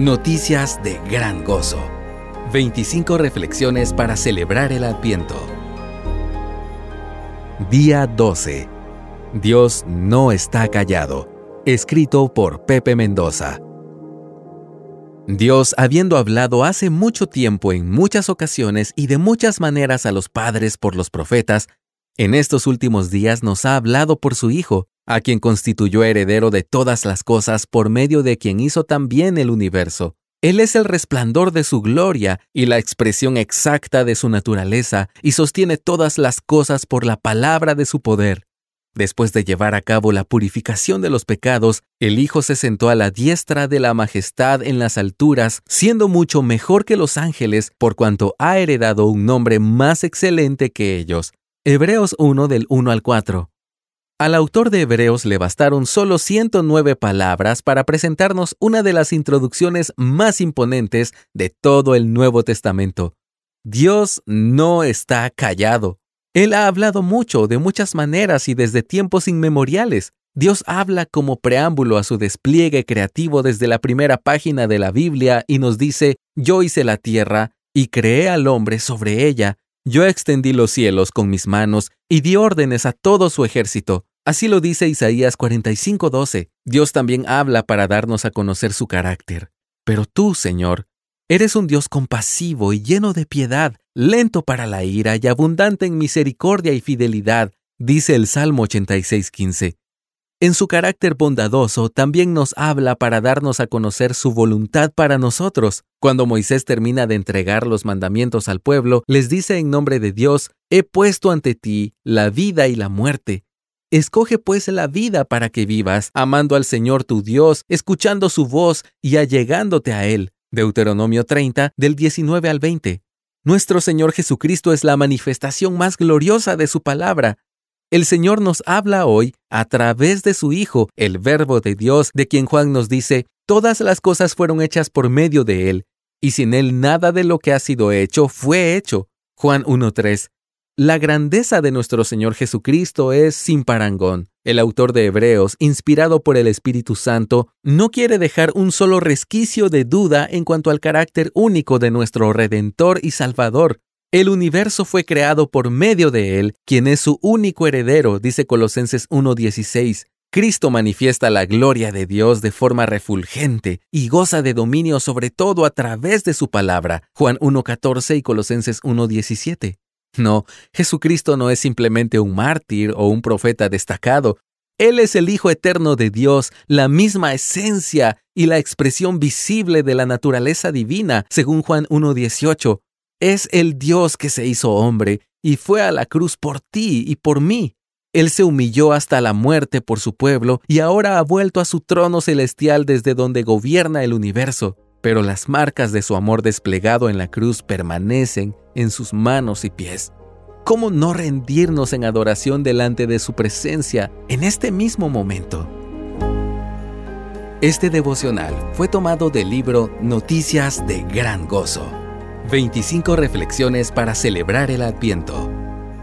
Noticias de gran gozo. 25 reflexiones para celebrar el Adviento. Día 12. Dios no está callado. Escrito por Pepe Mendoza. Dios, habiendo hablado hace mucho tiempo en muchas ocasiones y de muchas maneras a los padres por los profetas, en estos últimos días nos ha hablado por su Hijo, a quien constituyó heredero de todas las cosas por medio de quien hizo también el universo. Él es el resplandor de su gloria y la expresión exacta de su naturaleza, y sostiene todas las cosas por la palabra de su poder. Después de llevar a cabo la purificación de los pecados, el Hijo se sentó a la diestra de la majestad en las alturas, siendo mucho mejor que los ángeles, por cuanto ha heredado un nombre más excelente que ellos. Hebreos 1 del 1 al 4. Al autor de Hebreos le bastaron solo 109 palabras para presentarnos una de las introducciones más imponentes de todo el Nuevo Testamento. Dios no está callado. Él ha hablado mucho, de muchas maneras y desde tiempos inmemoriales. Dios habla como preámbulo a su despliegue creativo desde la primera página de la Biblia y nos dice, yo hice la tierra y creé al hombre sobre ella, yo extendí los cielos con mis manos y di órdenes a todo su ejército. Así lo dice Isaías 45:12. Dios también habla para darnos a conocer su carácter. Pero tú, Señor, eres un Dios compasivo y lleno de piedad, lento para la ira y abundante en misericordia y fidelidad, dice el Salmo 86:15. En su carácter bondadoso también nos habla para darnos a conocer su voluntad para nosotros. Cuando Moisés termina de entregar los mandamientos al pueblo, les dice en nombre de Dios, He puesto ante ti la vida y la muerte. Escoge pues la vida para que vivas, amando al Señor tu Dios, escuchando su voz y allegándote a Él. Deuteronomio 30, del 19 al 20. Nuestro Señor Jesucristo es la manifestación más gloriosa de su palabra. El Señor nos habla hoy a través de su Hijo, el Verbo de Dios, de quien Juan nos dice, todas las cosas fueron hechas por medio de Él, y sin Él nada de lo que ha sido hecho fue hecho. Juan 1.3. La grandeza de nuestro Señor Jesucristo es sin parangón. El autor de Hebreos, inspirado por el Espíritu Santo, no quiere dejar un solo resquicio de duda en cuanto al carácter único de nuestro Redentor y Salvador. El universo fue creado por medio de Él, quien es su único heredero, dice Colosenses 1.16. Cristo manifiesta la gloria de Dios de forma refulgente y goza de dominio sobre todo a través de su palabra. Juan 1.14 y Colosenses 1.17. No, Jesucristo no es simplemente un mártir o un profeta destacado. Él es el Hijo eterno de Dios, la misma esencia y la expresión visible de la naturaleza divina, según Juan 1.18. Es el Dios que se hizo hombre y fue a la cruz por ti y por mí. Él se humilló hasta la muerte por su pueblo y ahora ha vuelto a su trono celestial desde donde gobierna el universo. Pero las marcas de su amor desplegado en la cruz permanecen en sus manos y pies. ¿Cómo no rendirnos en adoración delante de su presencia en este mismo momento? Este devocional fue tomado del libro Noticias de Gran Gozo 25 reflexiones para celebrar el Adviento.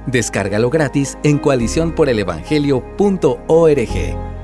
Descárgalo gratis en coaliciónporelevangelio.org.